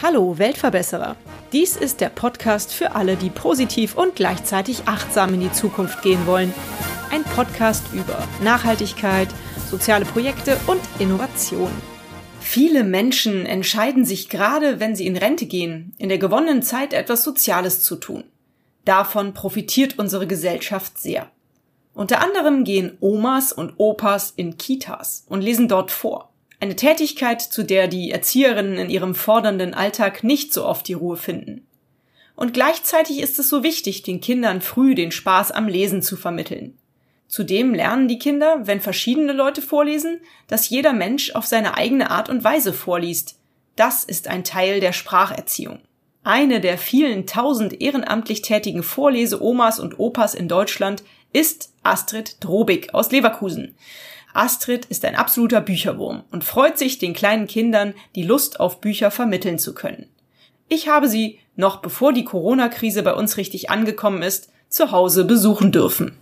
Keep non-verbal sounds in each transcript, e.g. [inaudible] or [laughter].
Hallo Weltverbesserer. Dies ist der Podcast für alle, die positiv und gleichzeitig achtsam in die Zukunft gehen wollen. Ein Podcast über Nachhaltigkeit, soziale Projekte und Innovation. Viele Menschen entscheiden sich gerade, wenn sie in Rente gehen, in der gewonnenen Zeit etwas Soziales zu tun. Davon profitiert unsere Gesellschaft sehr. Unter anderem gehen Omas und Opas in Kitas und lesen dort vor. Eine Tätigkeit, zu der die Erzieherinnen in ihrem fordernden Alltag nicht so oft die Ruhe finden. Und gleichzeitig ist es so wichtig, den Kindern früh den Spaß am Lesen zu vermitteln. Zudem lernen die Kinder, wenn verschiedene Leute vorlesen, dass jeder Mensch auf seine eigene Art und Weise vorliest. Das ist ein Teil der Spracherziehung. Eine der vielen tausend ehrenamtlich tätigen Vorlese-Omas und Opas in Deutschland ist Astrid Drobig aus Leverkusen. Astrid ist ein absoluter Bücherwurm und freut sich, den kleinen Kindern die Lust auf Bücher vermitteln zu können. Ich habe sie, noch bevor die Corona-Krise bei uns richtig angekommen ist, zu Hause besuchen dürfen.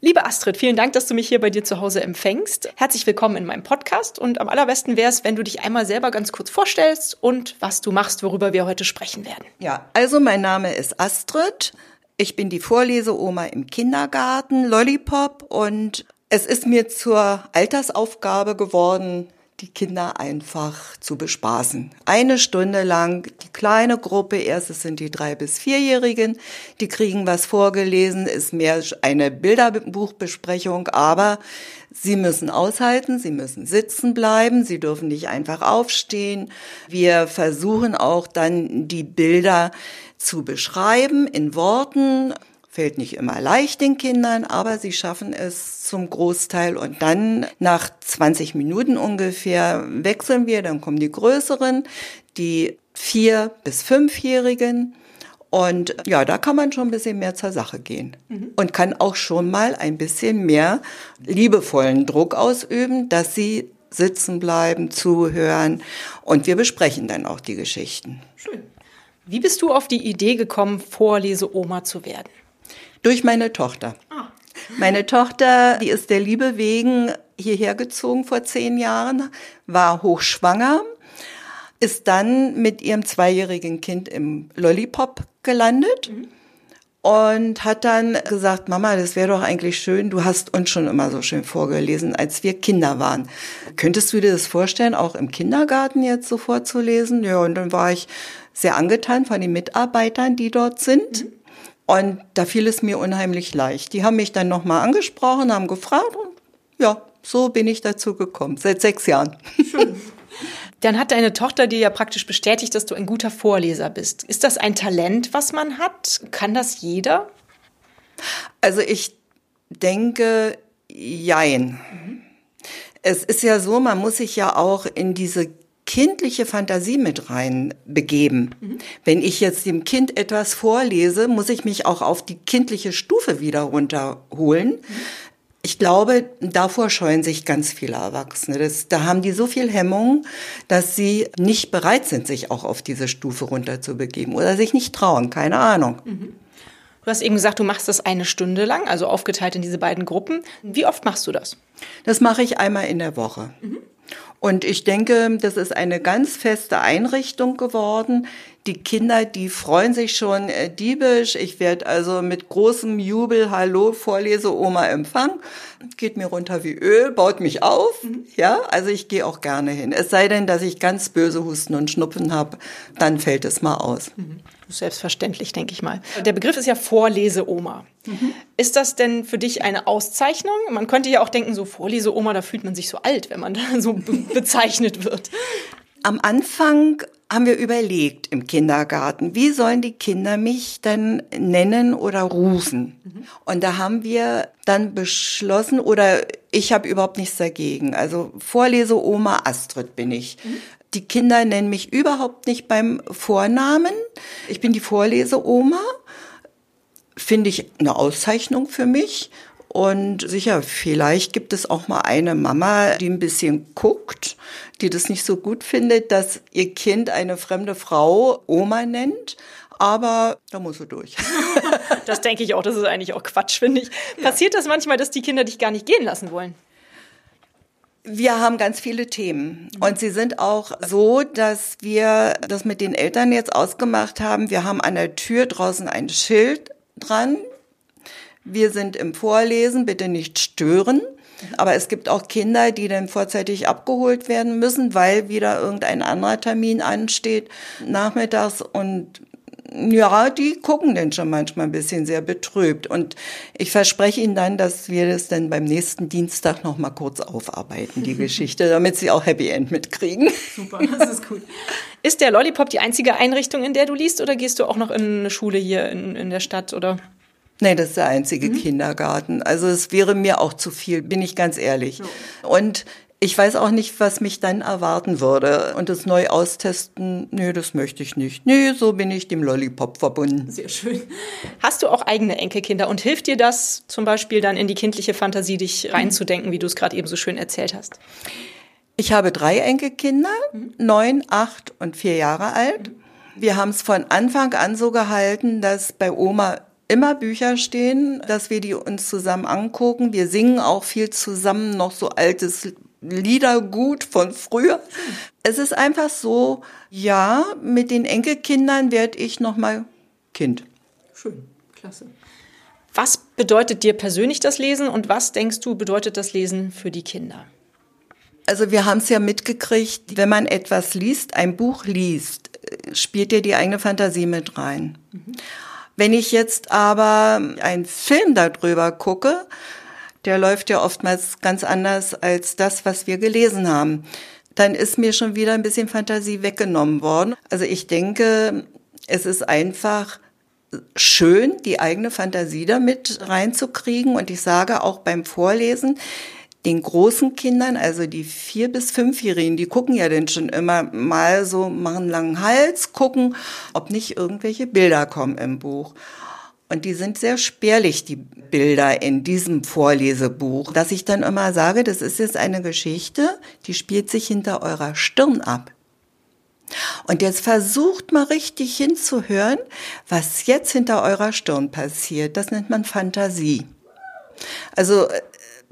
Liebe Astrid, vielen Dank, dass du mich hier bei dir zu Hause empfängst. Herzlich willkommen in meinem Podcast und am allerbesten wäre es, wenn du dich einmal selber ganz kurz vorstellst und was du machst, worüber wir heute sprechen werden. Ja, also mein Name ist Astrid. Ich bin die Vorleseoma im Kindergarten Lollipop und es ist mir zur Altersaufgabe geworden, die Kinder einfach zu bespaßen. Eine Stunde lang die kleine Gruppe, erstes sind die drei bis vierjährigen, die kriegen was vorgelesen, ist mehr eine Bilderbuchbesprechung, aber sie müssen aushalten, sie müssen sitzen bleiben, sie dürfen nicht einfach aufstehen. Wir versuchen auch dann die Bilder zu beschreiben in Worten Fällt nicht immer leicht den Kindern, aber sie schaffen es zum Großteil. Und dann nach 20 Minuten ungefähr wechseln wir, dann kommen die Größeren, die vier- bis fünfjährigen. Und ja, da kann man schon ein bisschen mehr zur Sache gehen mhm. und kann auch schon mal ein bisschen mehr liebevollen Druck ausüben, dass sie sitzen bleiben, zuhören und wir besprechen dann auch die Geschichten. Schön. Wie bist du auf die Idee gekommen, Vorleseoma zu werden? Durch meine Tochter. Ah. Meine Tochter, die ist der Liebe wegen hierher gezogen vor zehn Jahren, war hochschwanger, ist dann mit ihrem zweijährigen Kind im Lollipop gelandet. Mhm. Und hat dann gesagt, Mama, das wäre doch eigentlich schön, du hast uns schon immer so schön vorgelesen, als wir Kinder waren. Könntest du dir das vorstellen, auch im Kindergarten jetzt so vorzulesen? Ja, und dann war ich sehr angetan von den Mitarbeitern, die dort sind. Mhm. Und da fiel es mir unheimlich leicht. Die haben mich dann nochmal angesprochen, haben gefragt und ja, so bin ich dazu gekommen, seit sechs Jahren. Schön. [laughs] Dann hat deine Tochter dir ja praktisch bestätigt, dass du ein guter Vorleser bist. Ist das ein Talent, was man hat? Kann das jeder? Also ich denke, jein. Mhm. Es ist ja so, man muss sich ja auch in diese kindliche Fantasie mit rein begeben. Mhm. Wenn ich jetzt dem Kind etwas vorlese, muss ich mich auch auf die kindliche Stufe wieder runterholen. Mhm. Ich glaube, davor scheuen sich ganz viele Erwachsene. Das, da haben die so viel Hemmung, dass sie nicht bereit sind, sich auch auf diese Stufe runterzubegeben oder sich nicht trauen. Keine Ahnung. Mhm. Du hast eben gesagt, du machst das eine Stunde lang, also aufgeteilt in diese beiden Gruppen. Wie oft machst du das? Das mache ich einmal in der Woche. Und ich denke, das ist eine ganz feste Einrichtung geworden. Die Kinder, die freuen sich schon äh, diebisch. Ich werde also mit großem Jubel Hallo Vorlese Oma empfangen. Geht mir runter wie Öl, baut mich auf. Mhm. Ja, also ich gehe auch gerne hin. Es sei denn, dass ich ganz böse Husten und Schnupfen habe, dann fällt es mal aus. Mhm. Selbstverständlich, denke ich mal. Der Begriff ist ja Vorleseoma. Mhm. Ist das denn für dich eine Auszeichnung? Man könnte ja auch denken, so Vorleseoma, da fühlt man sich so alt, wenn man da so bezeichnet wird. Am Anfang haben wir überlegt im Kindergarten, wie sollen die Kinder mich denn nennen oder rufen? Und da haben wir dann beschlossen, oder ich habe überhaupt nichts dagegen. Also Vorleseoma Astrid bin ich. Die Kinder nennen mich überhaupt nicht beim Vornamen. Ich bin die Vorleseoma. Finde ich eine Auszeichnung für mich. Und sicher, vielleicht gibt es auch mal eine Mama, die ein bisschen guckt, die das nicht so gut findet, dass ihr Kind eine fremde Frau Oma nennt. aber da musst du durch. [laughs] das denke ich auch, das ist eigentlich auch Quatsch, finde ich. Passiert das manchmal, dass die Kinder dich gar nicht gehen lassen wollen? Wir haben ganz viele Themen und sie sind auch so, dass wir das mit den Eltern jetzt ausgemacht haben. Wir haben an der Tür draußen ein Schild dran. Wir sind im Vorlesen, bitte nicht stören. Aber es gibt auch Kinder, die dann vorzeitig abgeholt werden müssen, weil wieder irgendein anderer Termin ansteht nachmittags und ja, die gucken dann schon manchmal ein bisschen sehr betrübt. Und ich verspreche Ihnen dann, dass wir das dann beim nächsten Dienstag noch mal kurz aufarbeiten, die [laughs] Geschichte, damit Sie auch Happy End mitkriegen. Super, das ist gut. [laughs] Ist der Lollipop die einzige Einrichtung, in der du liest, oder gehst du auch noch in eine Schule hier in, in der Stadt, oder? Nee, das ist der einzige mhm. Kindergarten. Also es wäre mir auch zu viel, bin ich ganz ehrlich. Ja. Und ich weiß auch nicht, was mich dann erwarten würde. Und das neu austesten, nö, das möchte ich nicht. Nö, so bin ich dem Lollipop verbunden. Sehr schön. Hast du auch eigene Enkelkinder und hilft dir das zum Beispiel dann in die kindliche Fantasie, dich reinzudenken, wie du es gerade eben so schön erzählt hast? Ich habe drei Enkelkinder, mhm. neun, acht und vier Jahre alt. Wir haben es von Anfang an so gehalten, dass bei Oma immer Bücher stehen, dass wir die uns zusammen angucken. Wir singen auch viel zusammen noch so altes Liedergut von früher. Es ist einfach so, ja, mit den Enkelkindern werde ich noch mal Kind. Schön, klasse. Was bedeutet dir persönlich das Lesen und was denkst du bedeutet das Lesen für die Kinder? Also wir haben es ja mitgekriegt, wenn man etwas liest, ein Buch liest, spielt dir die eigene Fantasie mit rein. Mhm. Wenn ich jetzt aber einen Film darüber gucke, der läuft ja oftmals ganz anders als das, was wir gelesen haben. Dann ist mir schon wieder ein bisschen Fantasie weggenommen worden. Also ich denke, es ist einfach schön, die eigene Fantasie damit reinzukriegen. Und ich sage auch beim Vorlesen, den großen Kindern, also die vier bis fünfjährigen, die gucken ja dann schon immer mal so, machen langen Hals, gucken, ob nicht irgendwelche Bilder kommen im Buch. Und die sind sehr spärlich, die Bilder in diesem Vorlesebuch, dass ich dann immer sage, das ist jetzt eine Geschichte, die spielt sich hinter eurer Stirn ab. Und jetzt versucht mal richtig hinzuhören, was jetzt hinter eurer Stirn passiert. Das nennt man Fantasie. Also äh,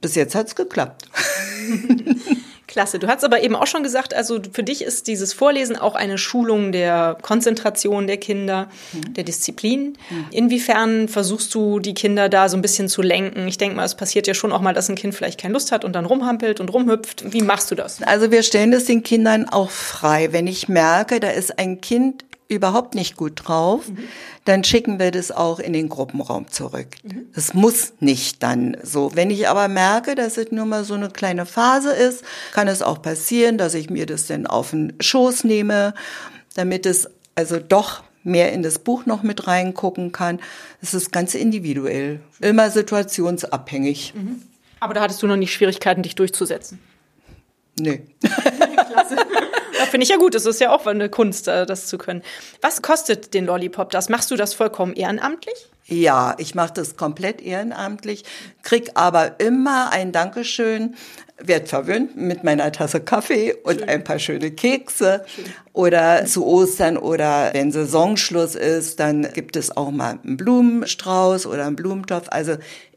bis jetzt hat's geklappt. [laughs] Klasse. Du hast aber eben auch schon gesagt, also für dich ist dieses Vorlesen auch eine Schulung der Konzentration der Kinder, mhm. der Disziplin. Mhm. Inwiefern versuchst du, die Kinder da so ein bisschen zu lenken? Ich denke mal, es passiert ja schon auch mal, dass ein Kind vielleicht keine Lust hat und dann rumhampelt und rumhüpft. Wie machst du das? Also wir stellen das den Kindern auch frei. Wenn ich merke, da ist ein Kind überhaupt nicht gut drauf, mhm. dann schicken wir das auch in den Gruppenraum zurück. Mhm. Das muss nicht dann so. Wenn ich aber merke, dass es nur mal so eine kleine Phase ist, kann es auch passieren, dass ich mir das dann auf den Schoß nehme, damit es also doch mehr in das Buch noch mit reingucken kann. Es ist ganz individuell, immer situationsabhängig. Mhm. Aber da hattest du noch nicht Schwierigkeiten, dich durchzusetzen? Nee. Klasse. Ja, finde ich ja gut. Es ist ja auch eine Kunst, äh, das zu können. Was kostet den Lollipop das? Machst du das vollkommen ehrenamtlich? Ja, ich mache das komplett ehrenamtlich, krieg aber immer ein Dankeschön, werd verwöhnt mit meiner Tasse Kaffee und Schön. ein paar schöne Kekse. Schön. Oder zu Ostern oder wenn Saisonschluss ist, dann gibt es auch mal einen Blumenstrauß oder einen Blumentopf. Also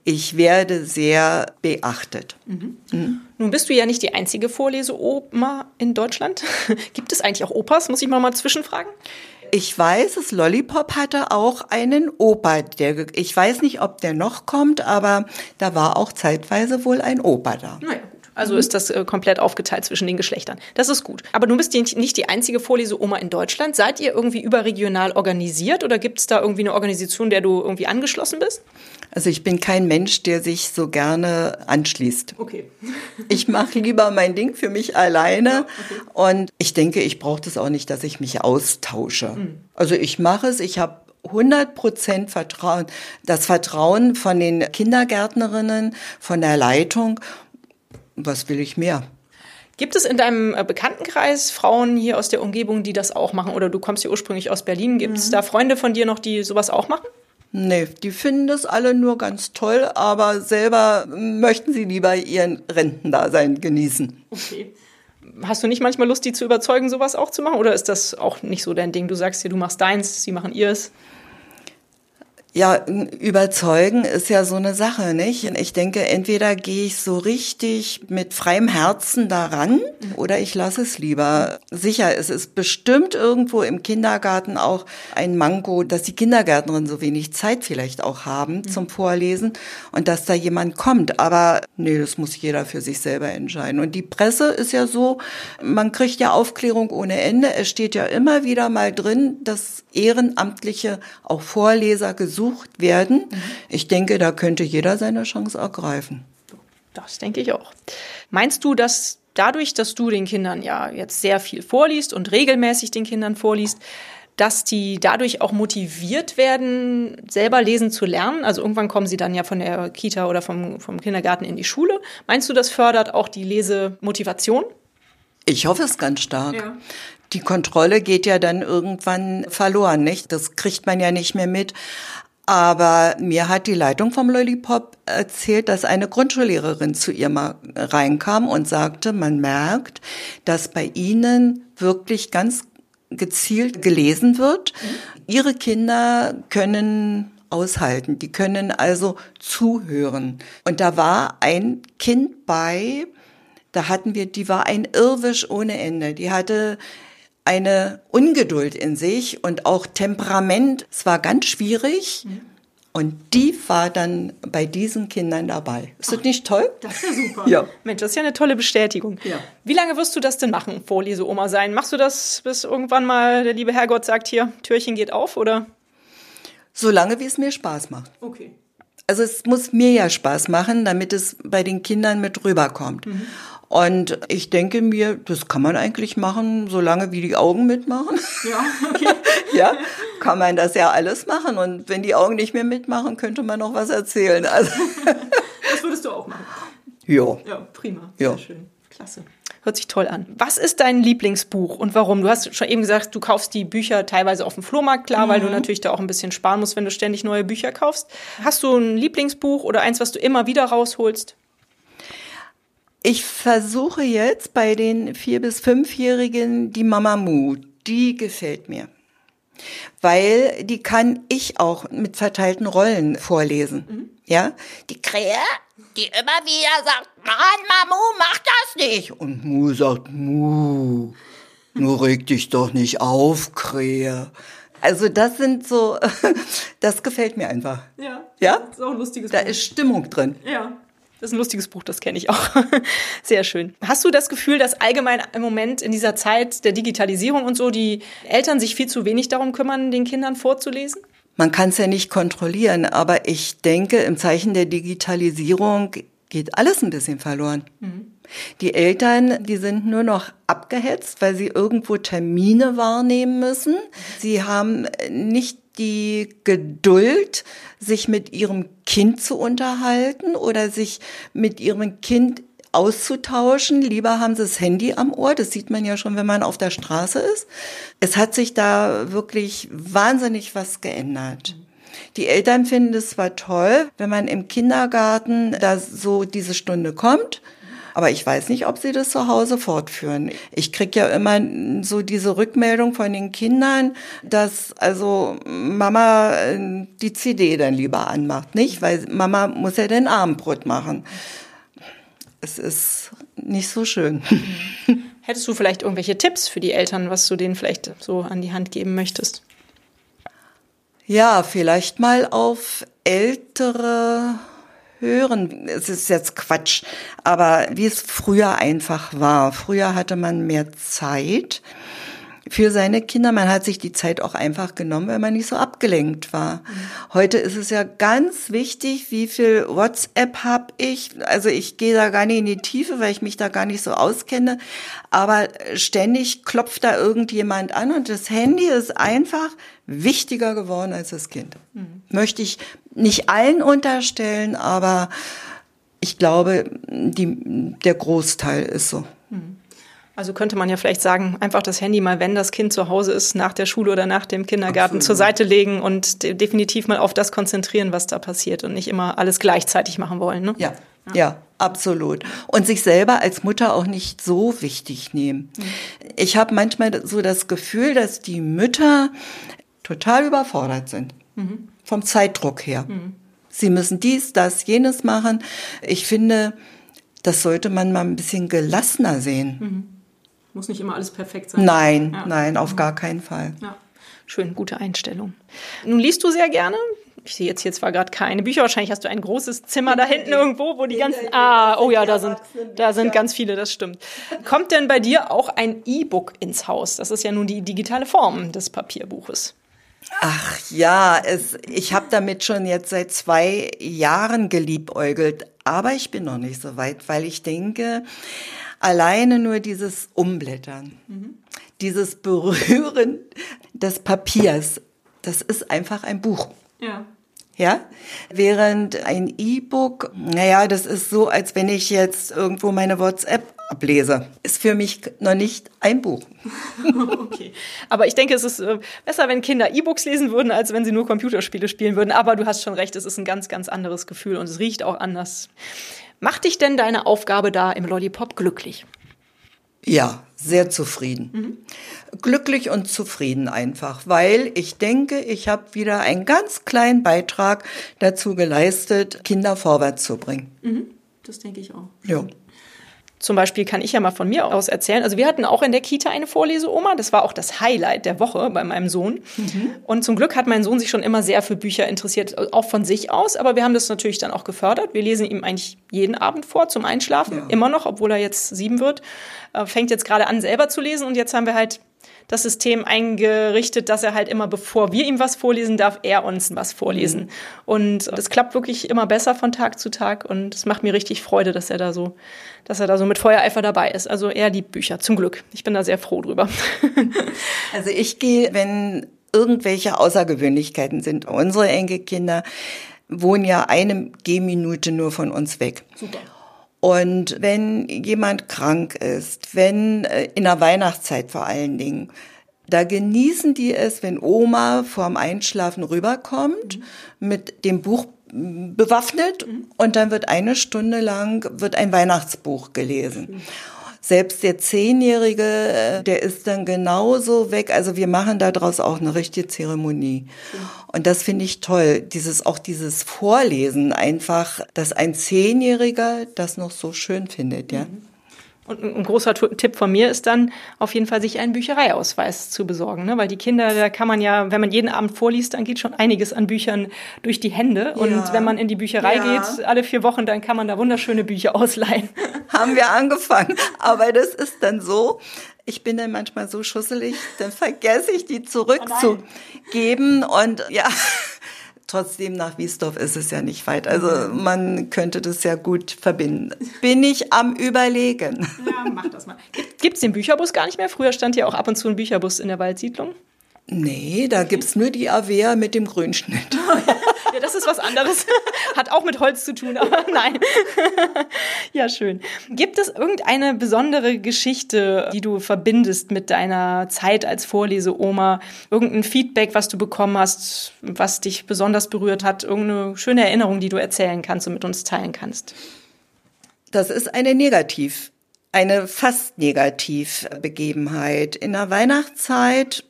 ich werde sehr beachtet. Mhm. Mhm. Nun bist du ja nicht die einzige Vorleseoma in Deutschland. [laughs] Gibt es eigentlich auch Opas? Muss ich mal mal zwischenfragen? Ich weiß, das Lollipop hatte auch einen Opa. Der, ich weiß nicht, ob der noch kommt, aber da war auch zeitweise wohl ein Opa da. Naja, also ist das äh, komplett aufgeteilt zwischen den Geschlechtern. Das ist gut. Aber du bist nicht die einzige Vorleseoma in Deutschland. Seid ihr irgendwie überregional organisiert oder gibt es da irgendwie eine Organisation, der du irgendwie angeschlossen bist? Also ich bin kein Mensch, der sich so gerne anschließt. Okay. [laughs] ich mache lieber mein Ding für mich alleine ja, okay. und ich denke, ich brauche das auch nicht, dass ich mich austausche. Mhm. Also ich mache es, ich habe 100 Prozent Vertrauen, das Vertrauen von den Kindergärtnerinnen, von der Leitung. Was will ich mehr? Gibt es in deinem äh, Bekanntenkreis Frauen hier aus der Umgebung, die das auch machen? Oder du kommst ja ursprünglich aus Berlin. Gibt es mhm. da Freunde von dir noch, die sowas auch machen? Nee, die finden das alle nur ganz toll, aber selber möchten sie lieber ihren Rentendasein genießen. Okay. Hast du nicht manchmal Lust, die zu überzeugen, sowas auch zu machen? Oder ist das auch nicht so dein Ding? Du sagst dir, du machst deins, sie machen ihrs. Ja, überzeugen ist ja so eine Sache, nicht? Ich denke, entweder gehe ich so richtig mit freiem Herzen daran oder ich lasse es lieber. Sicher, es ist bestimmt irgendwo im Kindergarten auch ein Manko, dass die Kindergärtnerinnen so wenig Zeit vielleicht auch haben zum Vorlesen und dass da jemand kommt. Aber nee, das muss jeder für sich selber entscheiden. Und die Presse ist ja so, man kriegt ja Aufklärung ohne Ende. Es steht ja immer wieder mal drin, dass Ehrenamtliche, auch Vorleser gesucht werden. Mhm. Ich denke, da könnte jeder seine Chance ergreifen. Das denke ich auch. Meinst du, dass dadurch, dass du den Kindern ja jetzt sehr viel vorliest und regelmäßig den Kindern vorliest, dass die dadurch auch motiviert werden, selber lesen zu lernen. Also irgendwann kommen sie dann ja von der Kita oder vom, vom Kindergarten in die Schule. Meinst du, das fördert auch die Lesemotivation? Ich hoffe es ganz stark. Ja. Die Kontrolle geht ja dann irgendwann verloren, nicht? Das kriegt man ja nicht mehr mit. Aber mir hat die Leitung vom Lollipop erzählt, dass eine Grundschullehrerin zu ihr mal reinkam und sagte, man merkt, dass bei ihnen wirklich ganz gezielt gelesen wird. Mhm. Ihre Kinder können aushalten, die können also zuhören. Und da war ein Kind bei, da hatten wir, die war ein Irrwisch ohne Ende. Die hatte eine Ungeduld in sich und auch Temperament. Es war ganz schwierig. Mhm. Und die war dann bei diesen Kindern dabei. Ist das Ach, nicht toll? Das ist ja super. Ja. Mensch, das ist ja eine tolle Bestätigung. Ja. Wie lange wirst du das denn machen, Vorleseoma sein? Machst du das, bis irgendwann mal der liebe Herrgott sagt, hier, Türchen geht auf, oder? Solange, wie es mir Spaß macht. Okay. Also es muss mir ja Spaß machen, damit es bei den Kindern mit rüberkommt. Mhm. Und ich denke mir, das kann man eigentlich machen, solange wie die Augen mitmachen. Ja, okay. [laughs] ja, kann man das ja alles machen. Und wenn die Augen nicht mehr mitmachen, könnte man noch was erzählen. Also [laughs] das würdest du auch machen. Ja. Ja, prima. Sehr ja. schön. Klasse. Hört sich toll an. Was ist dein Lieblingsbuch und warum? Du hast schon eben gesagt, du kaufst die Bücher teilweise auf dem Flohmarkt, klar, mhm. weil du mhm. natürlich da auch ein bisschen sparen musst, wenn du ständig neue Bücher kaufst. Hast du ein Lieblingsbuch oder eins, was du immer wieder rausholst? Ich versuche jetzt bei den vier bis fünfjährigen die Mama Mu. Die gefällt mir. Weil die kann ich auch mit verteilten Rollen vorlesen. Mhm. Ja? Die Krähe, die immer wieder sagt, Mann, Mamu, mach das nicht. Und Mu sagt, Mu, nur reg dich doch nicht auf, Krähe. Also das sind so, [laughs] das gefällt mir einfach. Ja. Ja? Das ist auch ein lustiges Da Buch. ist Stimmung drin. Ja. Das ist ein lustiges Buch, das kenne ich auch. [laughs] Sehr schön. Hast du das Gefühl, dass allgemein im Moment in dieser Zeit der Digitalisierung und so die Eltern sich viel zu wenig darum kümmern, den Kindern vorzulesen? Man kann es ja nicht kontrollieren, aber ich denke, im Zeichen der Digitalisierung geht alles ein bisschen verloren. Mhm. Die Eltern, die sind nur noch abgehetzt, weil sie irgendwo Termine wahrnehmen müssen. Sie haben nicht die Geduld, sich mit ihrem Kind zu unterhalten oder sich mit ihrem Kind auszutauschen. Lieber haben sie das Handy am Ohr. Das sieht man ja schon, wenn man auf der Straße ist. Es hat sich da wirklich wahnsinnig was geändert. Die Eltern finden es zwar toll, wenn man im Kindergarten da so diese Stunde kommt, aber ich weiß nicht, ob sie das zu Hause fortführen. Ich krieg ja immer so diese Rückmeldung von den Kindern, dass also Mama äh, die CD dann lieber anmacht, nicht? Weil Mama muss ja den Abendbrot machen. Es ist nicht so schön. [laughs] Hättest du vielleicht irgendwelche Tipps für die Eltern, was du denen vielleicht so an die Hand geben möchtest? Ja, vielleicht mal auf ältere hören. Es ist jetzt Quatsch, aber wie es früher einfach war. Früher hatte man mehr Zeit für seine Kinder. Man hat sich die Zeit auch einfach genommen, weil man nicht so abgelenkt war. Mhm. Heute ist es ja ganz wichtig, wie viel WhatsApp habe ich. Also ich gehe da gar nicht in die Tiefe, weil ich mich da gar nicht so auskenne. Aber ständig klopft da irgendjemand an und das Handy ist einfach wichtiger geworden als das Kind. Mhm. Möchte ich nicht allen unterstellen, aber ich glaube, die, der Großteil ist so. Mhm. Also könnte man ja vielleicht sagen, einfach das Handy mal, wenn das Kind zu Hause ist, nach der Schule oder nach dem Kindergarten Absolut. zur Seite legen und definitiv mal auf das konzentrieren, was da passiert und nicht immer alles gleichzeitig machen wollen. Ne? Ja. Ja. ja. absolut. Und sich selber als Mutter auch nicht so wichtig nehmen. Mhm. Ich habe manchmal so das Gefühl, dass die Mütter total überfordert sind. Mhm. Vom Zeitdruck her. Mhm. Sie müssen dies, das, jenes machen. Ich finde, das sollte man mal ein bisschen gelassener sehen. Muss nicht immer alles perfekt sein. Nein, ja. nein, auf mhm. gar keinen Fall. Ja. Schön, gute Einstellung. Nun liest du sehr gerne. Ich sehe jetzt hier zwar gerade keine Bücher, wahrscheinlich hast du ein großes Zimmer da hinten irgendwo, wo die ganzen. Ah, oh ja, da sind, da sind ganz viele, das stimmt. Kommt denn bei dir auch ein E-Book ins Haus? Das ist ja nun die digitale Form des Papierbuches. Ach ja, es, ich habe damit schon jetzt seit zwei Jahren geliebäugelt, aber ich bin noch nicht so weit, weil ich denke, alleine nur dieses Umblättern, mhm. dieses Berühren des Papiers, das ist einfach ein Buch. Ja. Ja, während ein E-Book, naja, das ist so, als wenn ich jetzt irgendwo meine WhatsApp ablese. Ist für mich noch nicht ein Buch. [laughs] okay. Aber ich denke, es ist äh, besser, wenn Kinder E-Books lesen würden, als wenn sie nur Computerspiele spielen würden. Aber du hast schon recht, es ist ein ganz, ganz anderes Gefühl und es riecht auch anders. Macht dich denn deine Aufgabe da im Lollipop glücklich? Ja, sehr zufrieden. Mhm. Glücklich und zufrieden einfach, weil ich denke, ich habe wieder einen ganz kleinen Beitrag dazu geleistet, Kinder vorwärts zu bringen. Mhm. Das denke ich auch. Ja. Zum Beispiel kann ich ja mal von mir aus erzählen. Also wir hatten auch in der Kita eine Vorleseoma. Das war auch das Highlight der Woche bei meinem Sohn. Mhm. Und zum Glück hat mein Sohn sich schon immer sehr für Bücher interessiert, auch von sich aus. Aber wir haben das natürlich dann auch gefördert. Wir lesen ihm eigentlich jeden Abend vor zum Einschlafen. Ja. Immer noch, obwohl er jetzt sieben wird. Äh, fängt jetzt gerade an, selber zu lesen. Und jetzt haben wir halt das System eingerichtet, dass er halt immer, bevor wir ihm was vorlesen, darf er uns was vorlesen. Mhm. Und das klappt wirklich immer besser von Tag zu Tag und es macht mir richtig Freude, dass er da so, dass er da so mit Feuereifer dabei ist. Also er liebt Bücher, zum Glück. Ich bin da sehr froh drüber. [laughs] also ich gehe, wenn irgendwelche Außergewöhnlichkeiten sind, unsere Enkelkinder wohnen ja eine Gehminute nur von uns weg. Super. Und wenn jemand krank ist, wenn äh, in der Weihnachtszeit vor allen Dingen, da genießen die es, wenn Oma vorm Einschlafen rüberkommt, mhm. mit dem Buch bewaffnet mhm. und dann wird eine Stunde lang wird ein Weihnachtsbuch gelesen. Mhm. Selbst der Zehnjährige, äh, der ist dann genauso weg. Also wir machen daraus auch eine richtige Zeremonie. Und das finde ich toll. Dieses, auch dieses Vorlesen einfach, dass ein Zehnjähriger das noch so schön findet, ja. Mhm. Und ein großer Tipp von mir ist dann auf jeden Fall, sich einen Büchereiausweis zu besorgen, ne? weil die Kinder, da kann man ja, wenn man jeden Abend vorliest, dann geht schon einiges an Büchern durch die Hände. Ja. Und wenn man in die Bücherei ja. geht, alle vier Wochen, dann kann man da wunderschöne Bücher ausleihen. [laughs] Haben wir angefangen. Aber das ist dann so, ich bin dann manchmal so schusselig, dann vergesse ich die zurückzugeben oh und ja. Trotzdem nach Wiesdorf ist es ja nicht weit. Also mhm. man könnte das ja gut verbinden. Bin ich am Überlegen. Ja, mach das mal. Gibt es den Bücherbus gar nicht mehr? Früher stand ja auch ab und zu ein Bücherbus in der Waldsiedlung. Nee, da gibt's nur die Avea mit dem Grünschnitt. [laughs] ja, das ist was anderes. [laughs] Hat auch mit Holz zu tun, aber [laughs] nein. ja, schön. Gibt es irgendeine besondere Geschichte, die du verbindest mit deiner Zeit als Vorleseoma? Irgendein Feedback, was du bekommen hast, was dich besonders berührt hat? Irgendeine schöne Erinnerung, die du erzählen kannst und mit uns teilen kannst? Das ist eine Negativ eine fast negativ Begebenheit. In der Weihnachtszeit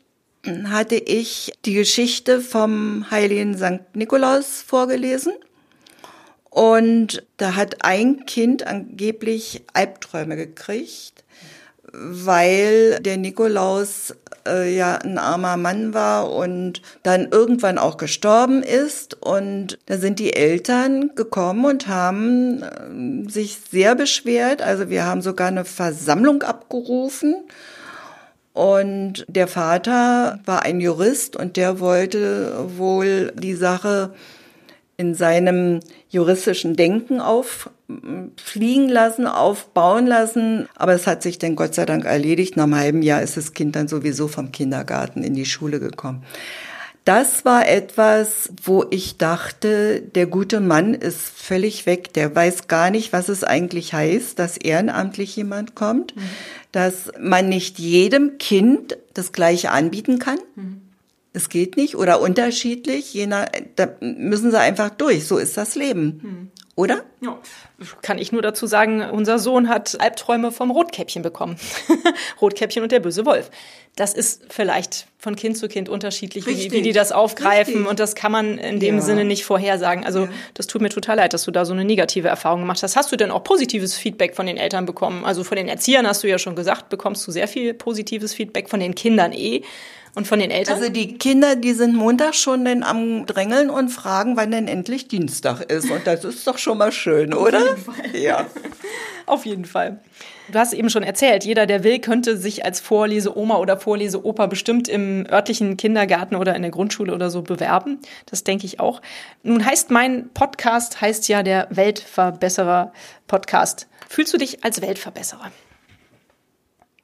hatte ich die Geschichte vom heiligen St. Nikolaus vorgelesen. Und da hat ein Kind angeblich Albträume gekriegt, weil der Nikolaus äh, ja ein armer Mann war und dann irgendwann auch gestorben ist. Und da sind die Eltern gekommen und haben äh, sich sehr beschwert. Also wir haben sogar eine Versammlung abgerufen und der Vater war ein Jurist und der wollte wohl die Sache in seinem juristischen Denken auffliegen lassen, aufbauen lassen. Aber es hat sich dann Gott sei Dank erledigt. Nach einem halben Jahr ist das Kind dann sowieso vom Kindergarten in die Schule gekommen. Das war etwas, wo ich dachte, der gute Mann ist völlig weg. Der weiß gar nicht, was es eigentlich heißt, dass ehrenamtlich jemand kommt. Mhm dass man nicht jedem Kind das Gleiche anbieten kann. Mhm. Es geht nicht oder unterschiedlich, je nach, da müssen sie einfach durch. So ist das Leben. Mhm. Oder? Ja. Kann ich nur dazu sagen, unser Sohn hat Albträume vom Rotkäppchen bekommen. [laughs] Rotkäppchen und der böse Wolf. Das ist vielleicht von Kind zu Kind unterschiedlich, wie, wie, die das aufgreifen. Richtig. Und das kann man in dem ja. Sinne nicht vorhersagen. Also ja. das tut mir total leid, dass du da so eine negative Erfahrung gemacht hast. Hast du denn auch positives Feedback von den Eltern bekommen? Also von den Erziehern hast du ja schon gesagt, bekommst du sehr viel positives Feedback von den Kindern eh. Und von den Eltern? Also die Kinder, die sind Montag schon dann am Drängeln und fragen, wann denn endlich Dienstag ist. Und das ist doch schon mal schön, oder? Auf jeden Fall. Ja. [laughs] Auf jeden Fall. Du hast eben schon erzählt, jeder, der will, könnte sich als Vorleseoma oder Vorleseopa bestimmt im örtlichen Kindergarten oder in der Grundschule oder so bewerben. Das denke ich auch. Nun heißt mein Podcast, heißt ja der Weltverbesserer Podcast. Fühlst du dich als Weltverbesserer?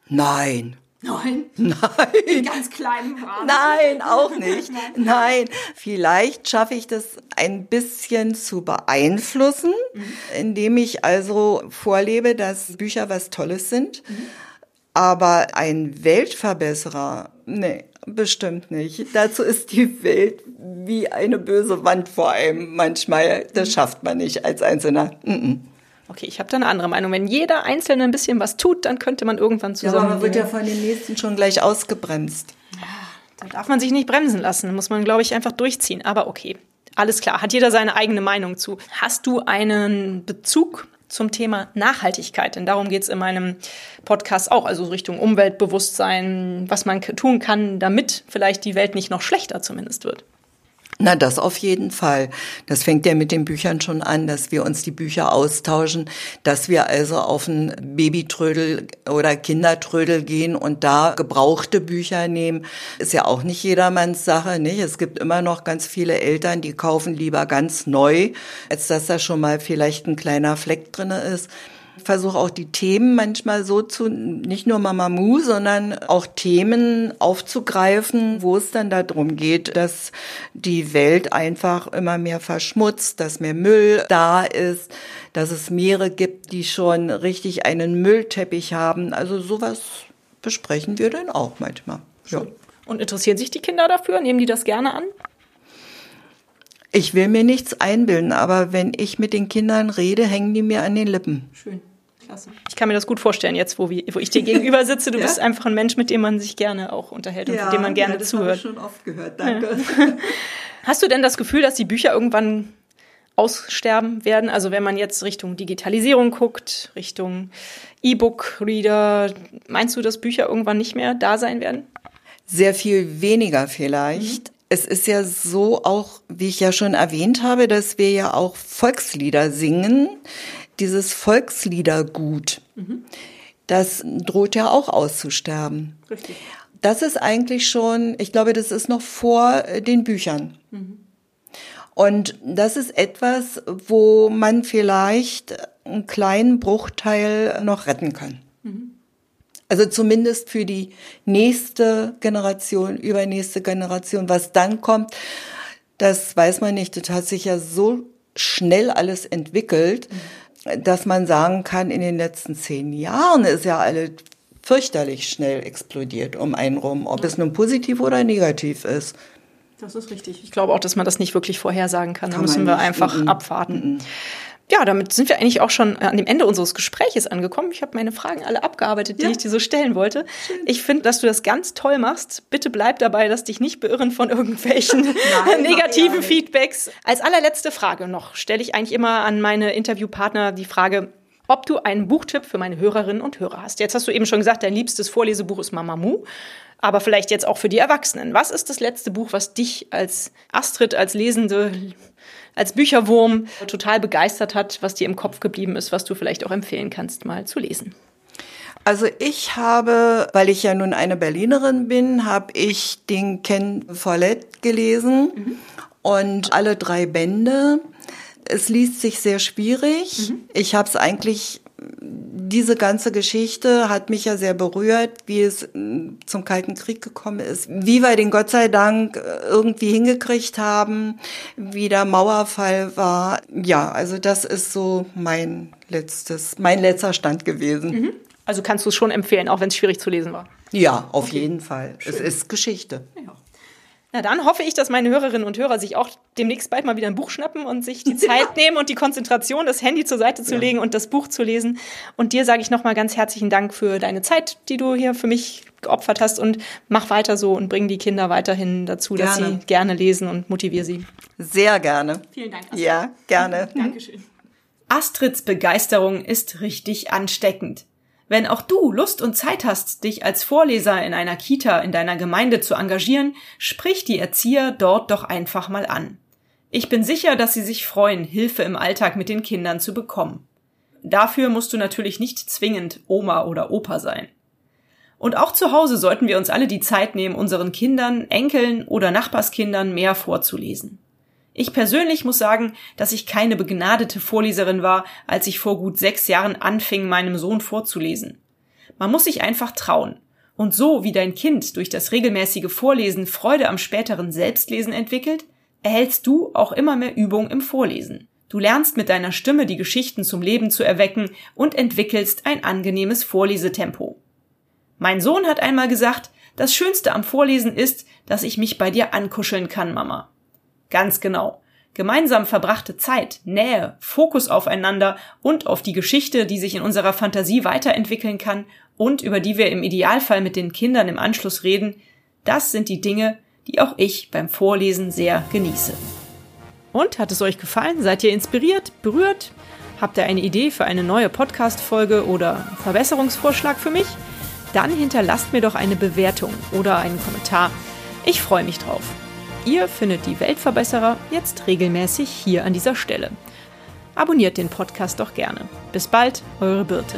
Nein. Nein. [laughs] Nein. In ganz kleinem Rahmen. Nein, auch [laughs] nicht. Nein. Vielleicht schaffe ich das ein bisschen zu beeinflussen, mhm. indem ich also vorlebe, dass Bücher was Tolles sind. Mhm. Aber ein Weltverbesserer, nee, bestimmt nicht. Dazu ist die Welt wie eine böse Wand vor einem manchmal. Das mhm. schafft man nicht als Einzelner. -mm. Okay, ich habe da eine andere Meinung. Wenn jeder Einzelne ein bisschen was tut, dann könnte man irgendwann zusammen. Ja, aber man wird ja von den nächsten schon gleich ausgebremst. Da darf man sich nicht bremsen lassen. Da muss man, glaube ich, einfach durchziehen. Aber okay, alles klar. Hat jeder seine eigene Meinung zu. Hast du einen Bezug zum Thema Nachhaltigkeit? Denn darum geht es in meinem Podcast auch. Also Richtung Umweltbewusstsein, was man tun kann, damit vielleicht die Welt nicht noch schlechter zumindest wird. Na, das auf jeden Fall. Das fängt ja mit den Büchern schon an, dass wir uns die Bücher austauschen, dass wir also auf ein Babytrödel oder Kindertrödel gehen und da gebrauchte Bücher nehmen. Ist ja auch nicht jedermanns Sache, nicht? Es gibt immer noch ganz viele Eltern, die kaufen lieber ganz neu, als dass da schon mal vielleicht ein kleiner Fleck drinne ist versuche auch die Themen manchmal so zu, nicht nur Mamamoo, sondern auch Themen aufzugreifen, wo es dann darum geht, dass die Welt einfach immer mehr verschmutzt, dass mehr Müll da ist, dass es Meere gibt, die schon richtig einen Müllteppich haben. Also sowas besprechen wir dann auch manchmal. Ja. Und interessieren sich die Kinder dafür? Nehmen die das gerne an? Ich will mir nichts einbilden, aber wenn ich mit den Kindern rede, hängen die mir an den Lippen. Schön. Klasse. Ich kann mir das gut vorstellen, jetzt, wo, wo ich dir gegenüber sitze. Du ja? bist einfach ein Mensch, mit dem man sich gerne auch unterhält und ja, dem man gerne ja, das zuhört. Ich schon oft gehört, danke. Ja. [laughs] Hast du denn das Gefühl, dass die Bücher irgendwann aussterben werden? Also wenn man jetzt Richtung Digitalisierung guckt, Richtung E-Book-Reader, meinst du, dass Bücher irgendwann nicht mehr da sein werden? Sehr viel weniger vielleicht. Mhm es ist ja so auch, wie ich ja schon erwähnt habe, dass wir ja auch Volkslieder singen. Dieses Volksliedergut, mhm. das droht ja auch auszusterben. Richtig. Das ist eigentlich schon, ich glaube, das ist noch vor den Büchern. Mhm. Und das ist etwas, wo man vielleicht einen kleinen Bruchteil noch retten kann. Mhm. Also zumindest für die nächste Generation, übernächste Generation. Was dann kommt, das weiß man nicht. Das hat sich ja so schnell alles entwickelt, dass man sagen kann, in den letzten zehn Jahren ist ja alles fürchterlich schnell explodiert um einen rum, ob es nun positiv oder negativ ist. Das ist richtig. Ich glaube auch, dass man das nicht wirklich vorhersagen kann. kann da müssen wir einfach mm -mm. abwarten. Mm ja, damit sind wir eigentlich auch schon an dem Ende unseres Gespräches angekommen. Ich habe meine Fragen alle abgearbeitet, die ja. ich dir so stellen wollte. Schön. Ich finde, dass du das ganz toll machst. Bitte bleib dabei, dass dich nicht beirren von irgendwelchen [laughs] Nein, [laughs] negativen Feedbacks. Als allerletzte Frage noch stelle ich eigentlich immer an meine Interviewpartner die Frage, ob du einen Buchtipp für meine Hörerinnen und Hörer hast. Jetzt hast du eben schon gesagt, dein liebstes Vorlesebuch ist Mamamoo, aber vielleicht jetzt auch für die Erwachsenen. Was ist das letzte Buch, was dich als Astrid, als Lesende als Bücherwurm total begeistert hat, was dir im Kopf geblieben ist, was du vielleicht auch empfehlen kannst, mal zu lesen? Also ich habe, weil ich ja nun eine Berlinerin bin, habe ich den Ken Follett gelesen mhm. und alle drei Bände. Es liest sich sehr schwierig. Mhm. Ich habe es eigentlich diese ganze Geschichte hat mich ja sehr berührt, wie es äh, zum Kalten Krieg gekommen ist, wie wir den Gott sei Dank äh, irgendwie hingekriegt haben, wie der Mauerfall war. Ja, also das ist so mein letztes, mein letzter Stand gewesen. Mhm. Also kannst du es schon empfehlen, auch wenn es schwierig zu lesen war? Ja, auf okay. jeden Fall. Schön. Es ist Geschichte. Ja. Na dann hoffe ich, dass meine Hörerinnen und Hörer sich auch demnächst bald mal wieder ein Buch schnappen und sich die [laughs] Zeit ja. nehmen und die Konzentration, das Handy zur Seite zu ja. legen und das Buch zu lesen. Und dir sage ich nochmal ganz herzlichen Dank für deine Zeit, die du hier für mich geopfert hast und mach weiter so und bring die Kinder weiterhin dazu, gerne. dass sie gerne lesen und motivier sie. Sehr gerne. Vielen Dank. Astrid. Ja, gerne. [laughs] Dankeschön. Astrids Begeisterung ist richtig ansteckend. Wenn auch du Lust und Zeit hast, dich als Vorleser in einer Kita in deiner Gemeinde zu engagieren, sprich die Erzieher dort doch einfach mal an. Ich bin sicher, dass sie sich freuen, Hilfe im Alltag mit den Kindern zu bekommen. Dafür musst du natürlich nicht zwingend Oma oder Opa sein. Und auch zu Hause sollten wir uns alle die Zeit nehmen, unseren Kindern, Enkeln oder Nachbarskindern mehr vorzulesen. Ich persönlich muss sagen, dass ich keine begnadete Vorleserin war, als ich vor gut sechs Jahren anfing, meinem Sohn vorzulesen. Man muss sich einfach trauen. Und so wie dein Kind durch das regelmäßige Vorlesen Freude am späteren Selbstlesen entwickelt, erhältst du auch immer mehr Übung im Vorlesen. Du lernst mit deiner Stimme die Geschichten zum Leben zu erwecken und entwickelst ein angenehmes Vorlesetempo. Mein Sohn hat einmal gesagt, das Schönste am Vorlesen ist, dass ich mich bei dir ankuscheln kann, Mama. Ganz genau. Gemeinsam verbrachte Zeit, Nähe, Fokus aufeinander und auf die Geschichte, die sich in unserer Fantasie weiterentwickeln kann und über die wir im Idealfall mit den Kindern im Anschluss reden, das sind die Dinge, die auch ich beim Vorlesen sehr genieße. Und hat es euch gefallen? Seid ihr inspiriert, berührt? Habt ihr eine Idee für eine neue Podcast-Folge oder Verbesserungsvorschlag für mich? Dann hinterlasst mir doch eine Bewertung oder einen Kommentar. Ich freue mich drauf. Ihr findet die Weltverbesserer jetzt regelmäßig hier an dieser Stelle. Abonniert den Podcast doch gerne. Bis bald, eure Birte.